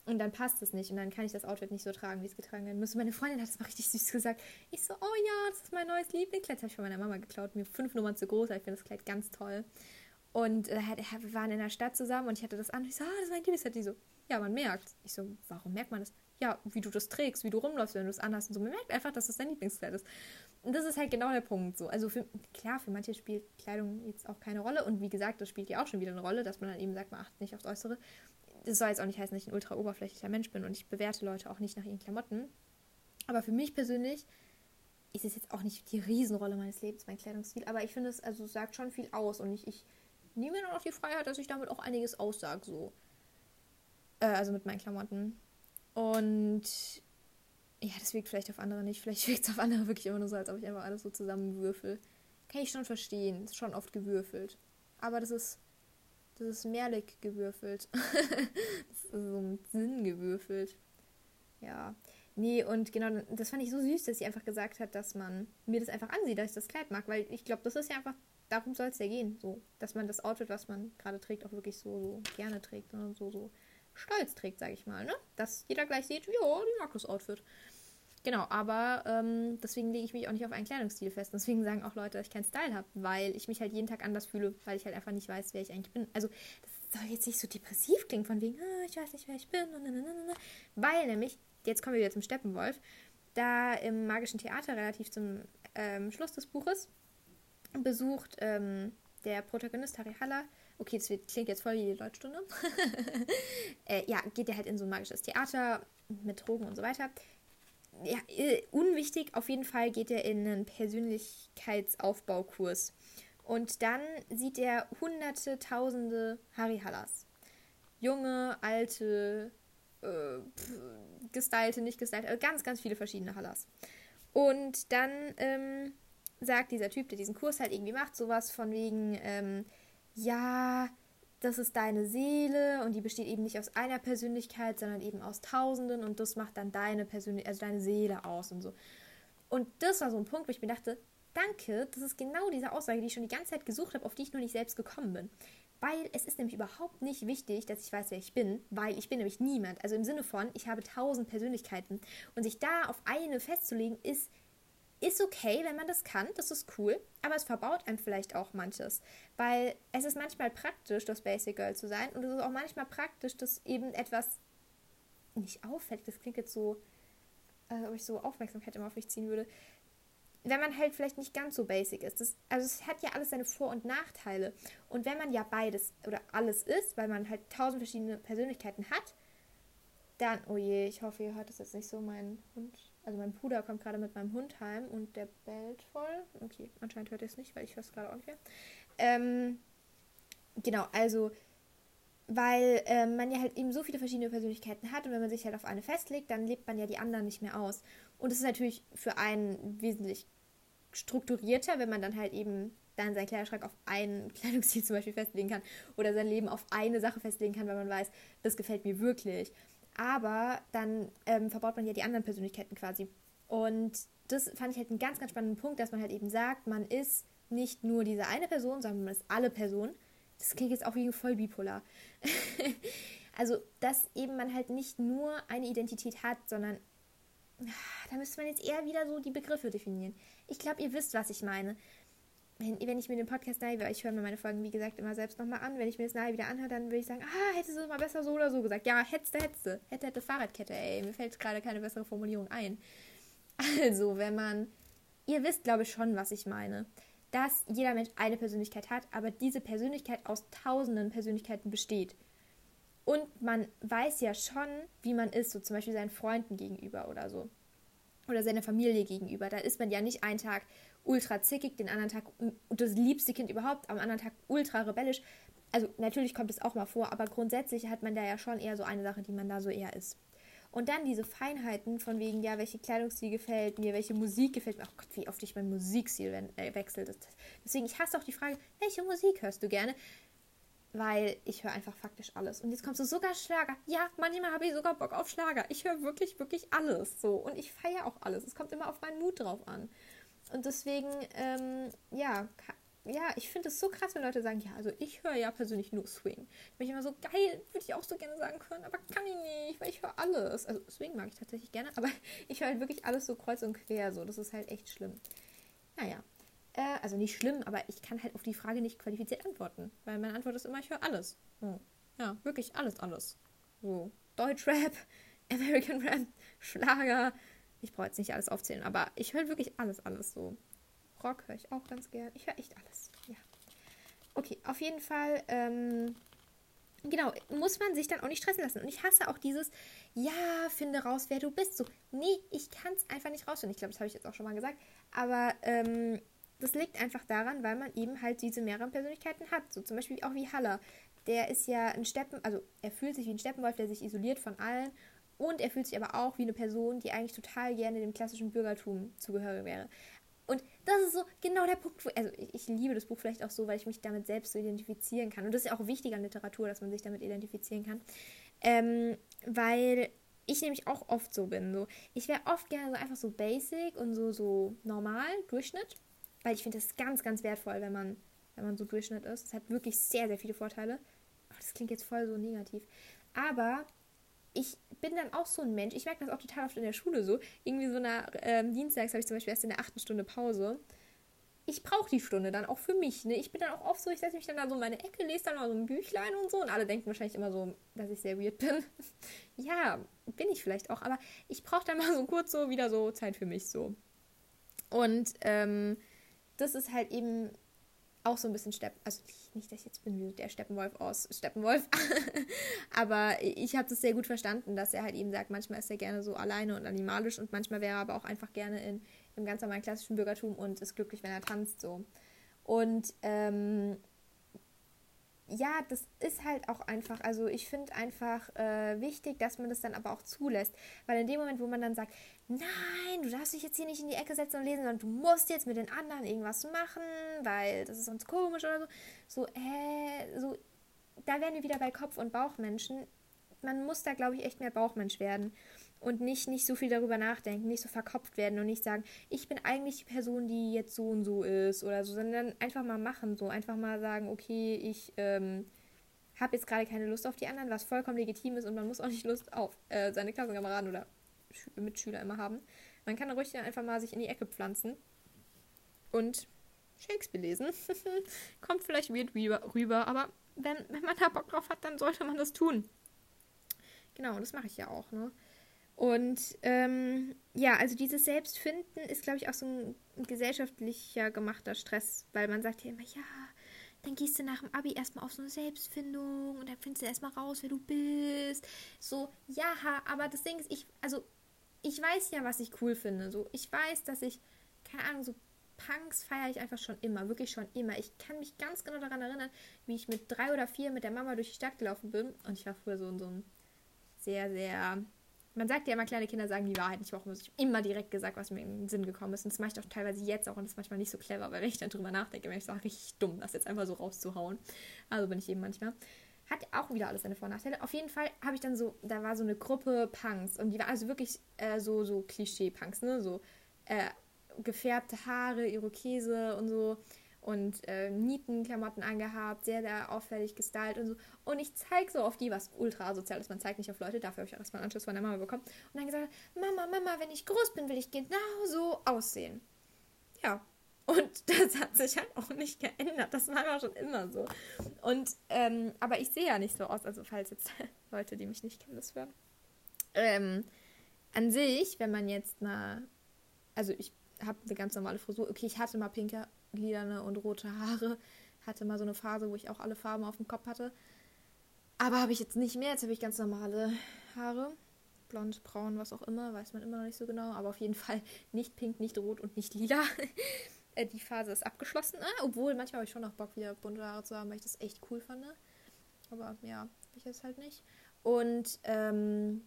Und dann passt es nicht und dann kann ich das Outfit nicht so tragen, wie es getragen werden müsste. Meine Freundin hat es mal richtig süß gesagt. Ich so, oh ja, das ist mein neues Lieblingskleid. Das habe ich von meiner Mama geklaut. Mir fünf Nummern zu groß, aber ich finde das Kleid ganz toll. Und äh, wir waren in der Stadt zusammen und ich hatte das an. Und ich so, ah, das ist mein Lieblingskleid. Die so, ja, man merkt. Ich so, warum merkt man das? Ja, wie du das trägst, wie du rumläufst, wenn du es anhast und so. Man merkt einfach, dass das dein Lieblingskleid ist. Und das ist halt genau der Punkt so. Also für, klar, für manche spielt Kleidung jetzt auch keine Rolle. Und wie gesagt, das spielt ja auch schon wieder eine Rolle, dass man dann eben sagt, man achtet nicht aufs Äußere das soll jetzt auch nicht heißen, dass ich ein ultra oberflächlicher Mensch bin und ich bewerte Leute auch nicht nach ihren Klamotten. Aber für mich persönlich ist es jetzt auch nicht die Riesenrolle meines Lebens, mein Kleidungsstil. Aber ich finde es, also sagt schon viel aus und ich, ich nehme mir dann auch die Freiheit, dass ich damit auch einiges aussage, so. Äh, also mit meinen Klamotten. Und ja, das wirkt vielleicht auf andere nicht. Vielleicht wirkt es auf andere wirklich immer nur so, als ob ich einfach alles so zusammenwürfel. Kann ich schon verstehen. Ist schon oft gewürfelt. Aber das ist das ist Mehrlig gewürfelt. das ist so mit Sinn gewürfelt. Ja. Nee, und genau, das fand ich so süß, dass sie einfach gesagt hat, dass man mir das einfach ansieht, dass ich das Kleid mag, weil ich glaube, das ist ja einfach, darum soll es ja gehen, so, dass man das Outfit, was man gerade trägt, auch wirklich so, so gerne trägt und so, so stolz trägt, sage ich mal, ne? Dass jeder gleich sieht, ja, die mag das Outfit. Genau, aber ähm, deswegen lege ich mich auch nicht auf einen Kleidungsstil fest. Deswegen sagen auch Leute, dass ich keinen Style habe, weil ich mich halt jeden Tag anders fühle, weil ich halt einfach nicht weiß, wer ich eigentlich bin. Also, das soll jetzt nicht so depressiv klingen, von wegen, ah, ich weiß nicht, wer ich bin. Weil nämlich, jetzt kommen wir wieder zum Steppenwolf, da im Magischen Theater relativ zum ähm, Schluss des Buches besucht ähm, der Protagonist Harry Haller okay, das klingt jetzt voll wie die Leutstunde. äh, ja, geht er halt in so ein magisches Theater mit Drogen und so weiter ja, äh, unwichtig, auf jeden Fall geht er in einen Persönlichkeitsaufbaukurs. Und dann sieht er hunderte, tausende Harry Hallas. Junge, alte, äh, gestylte, nicht gestylte, also ganz, ganz viele verschiedene Hallas. Und dann ähm, sagt dieser Typ, der diesen Kurs halt irgendwie macht, sowas von wegen, ähm, ja, das ist deine Seele und die besteht eben nicht aus einer Persönlichkeit, sondern eben aus Tausenden und das macht dann deine Persönlichkeit, also deine Seele aus und so. Und das war so ein Punkt, wo ich mir dachte, danke, das ist genau diese Aussage, die ich schon die ganze Zeit gesucht habe, auf die ich nur nicht selbst gekommen bin. Weil es ist nämlich überhaupt nicht wichtig, dass ich weiß, wer ich bin, weil ich bin nämlich niemand. Also im Sinne von, ich habe tausend Persönlichkeiten. Und sich da auf eine festzulegen, ist ist okay, wenn man das kann, das ist cool, aber es verbaut einem vielleicht auch manches, weil es ist manchmal praktisch, das Basic Girl zu sein und es ist auch manchmal praktisch, dass eben etwas nicht auffällt, das klingt jetzt so, als ob ich so Aufmerksamkeit immer auf mich ziehen würde, wenn man halt vielleicht nicht ganz so basic ist. Das, also es hat ja alles seine Vor- und Nachteile. Und wenn man ja beides oder alles ist, weil man halt tausend verschiedene Persönlichkeiten hat, dann, oh je, ich hoffe, ihr hört das jetzt nicht so, mein Hund also mein Bruder kommt gerade mit meinem Hund heim und der bellt voll. Okay, anscheinend hört er es nicht, weil ich höre es gerade auch nicht mehr. Ähm, genau, also weil äh, man ja halt eben so viele verschiedene Persönlichkeiten hat und wenn man sich halt auf eine festlegt, dann lebt man ja die anderen nicht mehr aus. Und es ist natürlich für einen wesentlich strukturierter, wenn man dann halt eben dann seinen Kleiderschrank auf einen Kleidungsstil zum Beispiel festlegen kann oder sein Leben auf eine Sache festlegen kann, weil man weiß, das gefällt mir wirklich aber dann ähm, verbaut man ja die anderen Persönlichkeiten quasi. Und das fand ich halt einen ganz, ganz spannenden Punkt, dass man halt eben sagt, man ist nicht nur diese eine Person, sondern man ist alle Personen. Das klingt jetzt auch wie voll bipolar. also, dass eben man halt nicht nur eine Identität hat, sondern da müsste man jetzt eher wieder so die Begriffe definieren. Ich glaube, ihr wisst, was ich meine wenn, wenn ich mir den Podcast nahe, ich höre mir meine Folgen, wie gesagt, immer selbst nochmal an. Wenn ich mir das nahe wieder anhöre, dann würde ich sagen, ah, hättest du es mal besser so oder so gesagt. Ja, hättest du. Hätte, hätte Fahrradkette, ey. Mir fällt gerade keine bessere Formulierung ein. Also, wenn man, ihr wisst, glaube ich, schon, was ich meine. Dass jeder Mensch eine Persönlichkeit hat, aber diese Persönlichkeit aus tausenden Persönlichkeiten besteht. Und man weiß ja schon, wie man ist, so zum Beispiel seinen Freunden gegenüber oder so. Oder seiner Familie gegenüber. Da ist man ja nicht einen Tag ultra zickig, den anderen Tag das liebste Kind überhaupt, am anderen Tag ultra rebellisch. Also natürlich kommt es auch mal vor, aber grundsätzlich hat man da ja schon eher so eine Sache, die man da so eher ist. Und dann diese Feinheiten von wegen, ja, welche Kleidungsstil gefällt mir, welche Musik gefällt mir. Ach Gott, wie oft ich mein Musikstil äh, wechselt. Deswegen, ich hasse auch die Frage, welche Musik hörst du gerne? weil ich höre einfach faktisch alles. Und jetzt kommst du sogar Schlager. Ja, manchmal habe ich sogar Bock auf Schlager. Ich höre wirklich, wirklich alles so. Und ich feiere auch alles. Es kommt immer auf meinen Mut drauf an. Und deswegen, ähm, ja, ja, ich finde es so krass, wenn Leute sagen, ja, also ich höre ja persönlich nur Swing. Bin ich immer so geil, würde ich auch so gerne sagen können, aber kann ich nicht, weil ich höre alles. Also Swing mag ich tatsächlich gerne, aber ich höre halt wirklich alles so kreuz und quer so. Das ist halt echt schlimm. Naja, äh, also nicht schlimm, aber ich kann halt auf die Frage nicht qualifiziert antworten. Weil meine Antwort ist immer, ich höre alles. Oh. Ja, wirklich alles, alles. So, Deutschrap, American Rap, Schlager. Ich brauche jetzt nicht alles aufzählen, aber ich höre wirklich alles, alles so. Rock höre ich auch ganz gern. Ich höre echt alles. Ja. Okay, auf jeden Fall, ähm, genau, muss man sich dann auch nicht stressen lassen. Und ich hasse auch dieses, ja, finde raus, wer du bist. So, nee, ich kann es einfach nicht rausfinden. Ich glaube, das habe ich jetzt auch schon mal gesagt. Aber, ähm, das liegt einfach daran, weil man eben halt diese mehreren Persönlichkeiten hat. So zum Beispiel auch wie Haller. Der ist ja ein Steppen, also er fühlt sich wie ein Steppenwolf, der sich isoliert von allen. Und er fühlt sich aber auch wie eine Person, die eigentlich total gerne dem klassischen Bürgertum zugehörig wäre. Und das ist so genau der Punkt, wo, also ich, ich, liebe das Buch vielleicht auch so, weil ich mich damit selbst so identifizieren kann. Und das ist ja auch wichtig an Literatur, dass man sich damit identifizieren kann. Ähm, weil ich nämlich auch oft so bin. So. Ich wäre oft gerne so einfach so basic und so, so normal, Durchschnitt. Weil ich finde das ganz, ganz wertvoll, wenn man, wenn man so Durchschnitt ist. Es hat wirklich sehr, sehr viele Vorteile. Oh, das klingt jetzt voll so negativ. Aber ich bin dann auch so ein Mensch. Ich merke das auch total oft in der Schule so. Irgendwie so nach ähm, Dienstags habe ich zum Beispiel erst in der achten Stunde Pause. Ich brauche die Stunde dann auch für mich. Ne? Ich bin dann auch oft so, ich setze mich dann da so in meine Ecke, lese dann mal so ein Büchlein und so. Und alle denken wahrscheinlich immer so, dass ich sehr weird bin. ja, bin ich vielleicht auch. Aber ich brauche dann mal so kurz so wieder so Zeit für mich so. Und ähm, das ist halt eben auch so ein bisschen Stepp, also nicht, dass ich jetzt bin wie der Steppenwolf aus Steppenwolf, aber ich habe das sehr gut verstanden, dass er halt eben sagt, manchmal ist er gerne so alleine und animalisch und manchmal wäre er aber auch einfach gerne in, im ganz normalen klassischen Bürgertum und ist glücklich, wenn er tanzt so. Und ähm, ja, das ist halt auch einfach, also ich finde einfach äh, wichtig, dass man das dann aber auch zulässt. Weil in dem Moment, wo man dann sagt, nein, du darfst dich jetzt hier nicht in die Ecke setzen und lesen, sondern du musst jetzt mit den anderen irgendwas machen, weil das ist sonst komisch oder so. So, äh, so, da werden wir wieder bei Kopf- und Bauchmenschen. Man muss da, glaube ich, echt mehr Bauchmensch werden und nicht, nicht so viel darüber nachdenken, nicht so verkopft werden und nicht sagen, ich bin eigentlich die Person, die jetzt so und so ist oder so, sondern einfach mal machen, so einfach mal sagen, okay, ich ähm, habe jetzt gerade keine Lust auf die anderen, was vollkommen legitim ist und man muss auch nicht Lust auf äh, seine Klassenkameraden oder Mitschüler immer haben. Man kann ruhig einfach mal sich in die Ecke pflanzen und Shakespeare lesen. Kommt vielleicht weird rüber, aber wenn, wenn man da Bock drauf hat, dann sollte man das tun. Genau, das mache ich ja auch, ne? Und ähm, ja, also dieses Selbstfinden ist, glaube ich, auch so ein, gesellschaftlicher gemachter Stress, weil man sagt ja immer, ja, dann gehst du nach dem Abi erstmal auf so eine Selbstfindung und dann findest du erstmal raus, wer du bist. So, ja, aber das Ding ist, ich, also, ich weiß ja, was ich cool finde. So, ich weiß, dass ich, keine Ahnung, so Punks feiere ich einfach schon immer, wirklich schon immer. Ich kann mich ganz genau daran erinnern, wie ich mit drei oder vier mit der Mama durch die Stadt gelaufen bin. Und ich war früher so in so einem sehr, sehr man sagt ja immer, kleine Kinder sagen die Wahrheit nicht, warum. Ich immer direkt gesagt, was mir in den Sinn gekommen ist. Und das mache ich auch teilweise jetzt auch und das ist manchmal nicht so clever, weil wenn ich dann drüber nachdenke, wenn ich sage, richtig dumm, das jetzt einfach so rauszuhauen. Also bin ich eben manchmal. Hat auch wieder alles seine Vor- und Nachteile. Auf jeden Fall habe ich dann so, da war so eine Gruppe Punks und die war also wirklich äh, so, so Klischee-Punks, ne? So äh, gefärbte Haare, Irokese und so und äh, Nietenklamotten angehabt, sehr, sehr auffällig gestylt und so. Und ich zeige so auf die, was ultra asozial ist. Man zeigt nicht auf Leute, dafür habe ich auch erstmal einen Anschluss von der Mama bekommen. Und dann gesagt, Mama, Mama, wenn ich groß bin, will ich genau so aussehen. Ja. Und das hat sich halt auch nicht geändert. Das war aber schon immer so. Und, ähm, aber ich sehe ja nicht so aus, also falls jetzt Leute, die mich nicht kennen, das hören. Ähm, an sich, wenn man jetzt mal, also ich habe eine ganz normale Frisur. Okay, ich hatte mal pinke lilane und rote Haare. Hatte mal so eine Phase, wo ich auch alle Farben auf dem Kopf hatte. Aber habe ich jetzt nicht mehr. Jetzt habe ich ganz normale Haare. Blond, braun, was auch immer. Weiß man immer noch nicht so genau. Aber auf jeden Fall nicht pink, nicht rot und nicht lila. Äh, die Phase ist abgeschlossen. Ah, obwohl, manchmal habe ich schon noch Bock, wieder bunte Haare zu haben, weil ich das echt cool fand. Aber ja, habe ich jetzt halt nicht. Und ähm,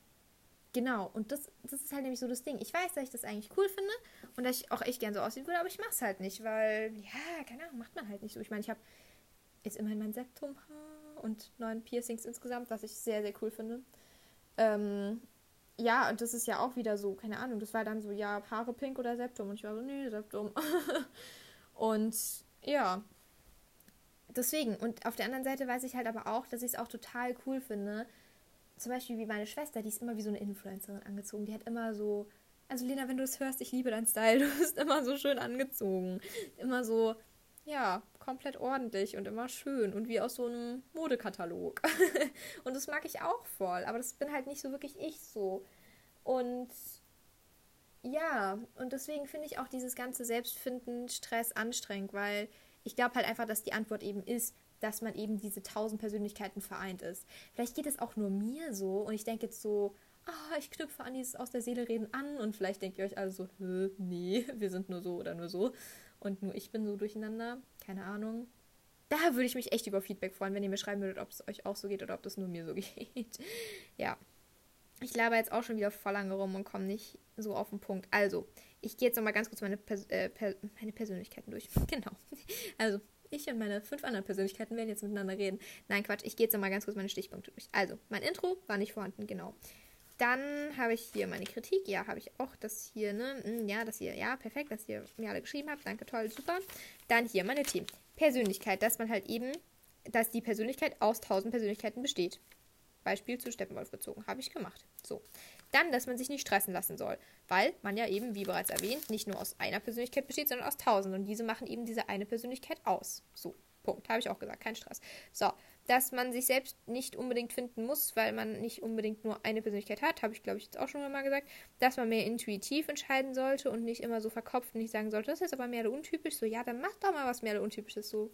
Genau, und das, das ist halt nämlich so das Ding. Ich weiß, dass ich das eigentlich cool finde und dass ich auch echt gern so aussehen würde, aber ich mach's halt nicht, weil, ja, keine Ahnung, macht man halt nicht so. Ich meine, ich habe jetzt immerhin mein Septumhaar und neun Piercings insgesamt, was ich sehr, sehr cool finde. Ähm, ja, und das ist ja auch wieder so, keine Ahnung, das war dann so, ja, Haare pink oder Septum. Und ich war so, nee, Septum. und ja, deswegen. Und auf der anderen Seite weiß ich halt aber auch, dass ich es auch total cool finde. Zum Beispiel wie meine Schwester, die ist immer wie so eine Influencerin angezogen. Die hat immer so, also Lena, wenn du es hörst, ich liebe deinen Style. Du bist immer so schön angezogen. Immer so, ja, komplett ordentlich und immer schön und wie aus so einem Modekatalog. und das mag ich auch voll, aber das bin halt nicht so wirklich ich so. Und ja, und deswegen finde ich auch dieses ganze Selbstfinden, Stress anstrengend, weil ich glaube halt einfach, dass die Antwort eben ist, dass man eben diese tausend Persönlichkeiten vereint ist. Vielleicht geht es auch nur mir so und ich denke jetzt so, ah, ich knüpfe an dieses aus der Seele reden an und vielleicht denkt ihr euch alle so, nee, wir sind nur so oder nur so und nur ich bin so durcheinander. Keine Ahnung. Da würde ich mich echt über Feedback freuen, wenn ihr mir schreiben würdet, ob es euch auch so geht oder ob das nur mir so geht. ja. Ich laber jetzt auch schon wieder voll lange rum und komme nicht so auf den Punkt. Also, ich gehe jetzt nochmal ganz kurz meine, Pers äh, per meine Persönlichkeiten durch. genau. Also, ich und meine fünf anderen Persönlichkeiten werden jetzt miteinander reden. Nein, Quatsch, ich gehe jetzt nochmal ganz kurz meine Stichpunkte durch. Also, mein Intro war nicht vorhanden, genau. Dann habe ich hier meine Kritik. Ja, habe ich auch das hier, ne? Hm, ja, das hier, ja, perfekt, dass ihr mir alle geschrieben habt. Danke, toll, super. Dann hier meine Themen. Persönlichkeit, dass man halt eben, dass die Persönlichkeit aus tausend Persönlichkeiten besteht. Beispiel zu Steppenwolf gezogen. Habe ich gemacht. So. Dann, dass man sich nicht stressen lassen soll. Weil man ja eben, wie bereits erwähnt, nicht nur aus einer Persönlichkeit besteht, sondern aus tausend. Und diese machen eben diese eine Persönlichkeit aus. So. Punkt. Habe ich auch gesagt. Kein Stress. So dass man sich selbst nicht unbedingt finden muss, weil man nicht unbedingt nur eine Persönlichkeit hat, habe ich glaube ich jetzt auch schon mal gesagt, dass man mehr intuitiv entscheiden sollte und nicht immer so verkopft und nicht sagen sollte, das ist aber mehr untypisch, so ja, dann mach doch mal was mehr untypisches, so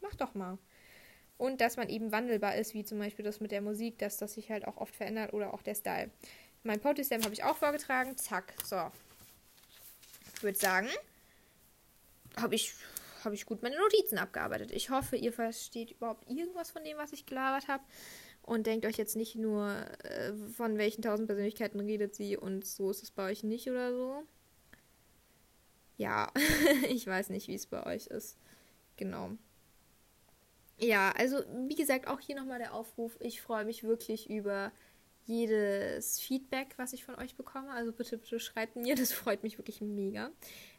mach doch mal. Und dass man eben wandelbar ist, wie zum Beispiel das mit der Musik, dass das sich halt auch oft verändert oder auch der Style. Mein Potistem habe ich auch vorgetragen, zack, so. Ich würde sagen, habe ich habe ich gut meine Notizen abgearbeitet. Ich hoffe, ihr versteht überhaupt irgendwas von dem, was ich gelabert habe. Und denkt euch jetzt nicht nur, äh, von welchen tausend Persönlichkeiten redet sie und so ist es bei euch nicht oder so. Ja, ich weiß nicht, wie es bei euch ist. Genau. Ja, also wie gesagt, auch hier nochmal der Aufruf. Ich freue mich wirklich über jedes Feedback, was ich von euch bekomme. Also bitte, bitte schreibt mir, das freut mich wirklich mega.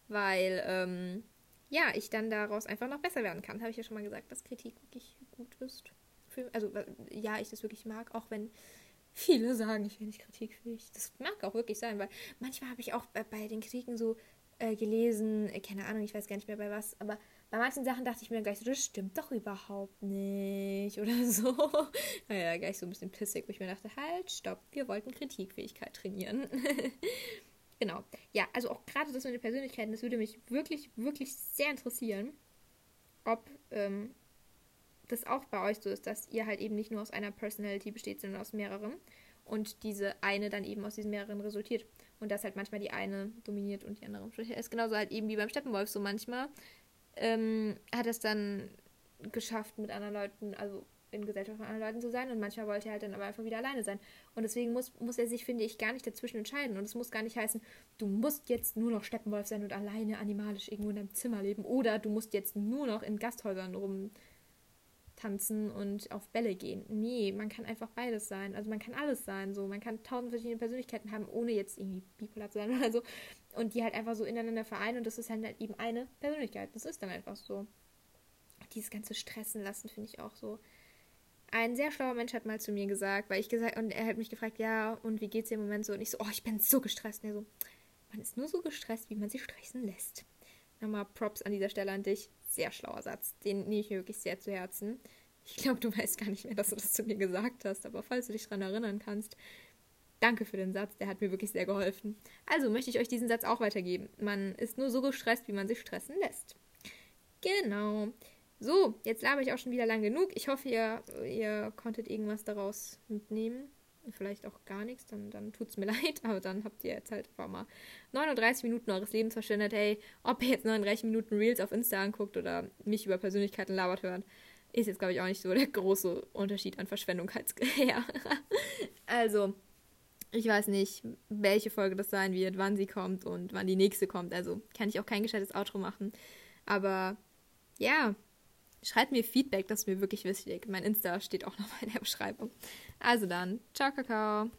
Weil, ähm, ja, ich dann daraus einfach noch besser werden kann. Habe ich ja schon mal gesagt, dass Kritik wirklich gut ist. Für, also, ja, ich das wirklich mag, auch wenn viele sagen, ich bin nicht kritikfähig. Das mag auch wirklich sein, weil manchmal habe ich auch bei, bei, den Kritiken so äh, gelesen, äh, keine Ahnung, ich weiß gar nicht mehr bei was, aber bei manchen Sachen dachte ich mir gleich so, das stimmt doch überhaupt nicht oder so. naja, gleich so ein bisschen pissig, wo ich mir dachte, halt, stopp, wir wollten Kritikfähigkeit trainieren. Genau. Ja, also auch gerade das mit den Persönlichkeiten, das würde mich wirklich, wirklich sehr interessieren, ob ähm, das auch bei euch so ist, dass ihr halt eben nicht nur aus einer Personality besteht, sondern aus mehreren. Und diese eine dann eben aus diesen mehreren resultiert. Und dass halt manchmal die eine dominiert und die andere ist. Genauso halt eben wie beim Steppenwolf so manchmal. Ähm, hat es dann geschafft, mit anderen Leuten, also in Gesellschaft von anderen Leuten zu sein und manchmal wollte er halt dann aber einfach wieder alleine sein. Und deswegen muss, muss er sich, finde ich, gar nicht dazwischen entscheiden. Und es muss gar nicht heißen, du musst jetzt nur noch Steppenwolf sein und alleine animalisch irgendwo in deinem Zimmer leben. Oder du musst jetzt nur noch in Gasthäusern rumtanzen und auf Bälle gehen. Nee, man kann einfach beides sein. Also man kann alles sein. So, man kann tausend verschiedene Persönlichkeiten haben, ohne jetzt irgendwie bipolar zu sein oder so. Und die halt einfach so ineinander vereinen und das ist halt eben eine Persönlichkeit. Das ist dann einfach so. Dieses ganze Stressen lassen finde ich auch so ein sehr schlauer Mensch hat mal zu mir gesagt, weil ich gesagt, und er hat mich gefragt, ja, und wie geht's dir im Moment so? Und ich so, oh, ich bin so gestresst. Und er so, man ist nur so gestresst, wie man sich stressen lässt. Nochmal Props an dieser Stelle an dich. Sehr schlauer Satz. Den nehme ich mir wirklich sehr zu Herzen. Ich glaube, du weißt gar nicht mehr, dass du das zu mir gesagt hast, aber falls du dich daran erinnern kannst, danke für den Satz, der hat mir wirklich sehr geholfen. Also möchte ich euch diesen Satz auch weitergeben. Man ist nur so gestresst, wie man sich stressen lässt. Genau. So, jetzt laber ich auch schon wieder lang genug. Ich hoffe, ihr, ihr konntet irgendwas daraus mitnehmen. Vielleicht auch gar nichts, dann, dann es mir leid, aber dann habt ihr jetzt halt einfach mal 39 Minuten eures Lebens verschwendet. Hey, ob ihr jetzt 39 Minuten Reels auf Insta anguckt oder mich über Persönlichkeiten labert hört, ist jetzt, glaube ich, auch nicht so der große Unterschied an Verschwendung her. also, ich weiß nicht, welche Folge das sein wird, wann sie kommt und wann die nächste kommt. Also kann ich auch kein gescheites Outro machen. Aber ja, Schreibt mir Feedback, das ist mir wirklich wichtig. Mein Insta steht auch noch mal in der Beschreibung. Also dann, ciao, Kakao.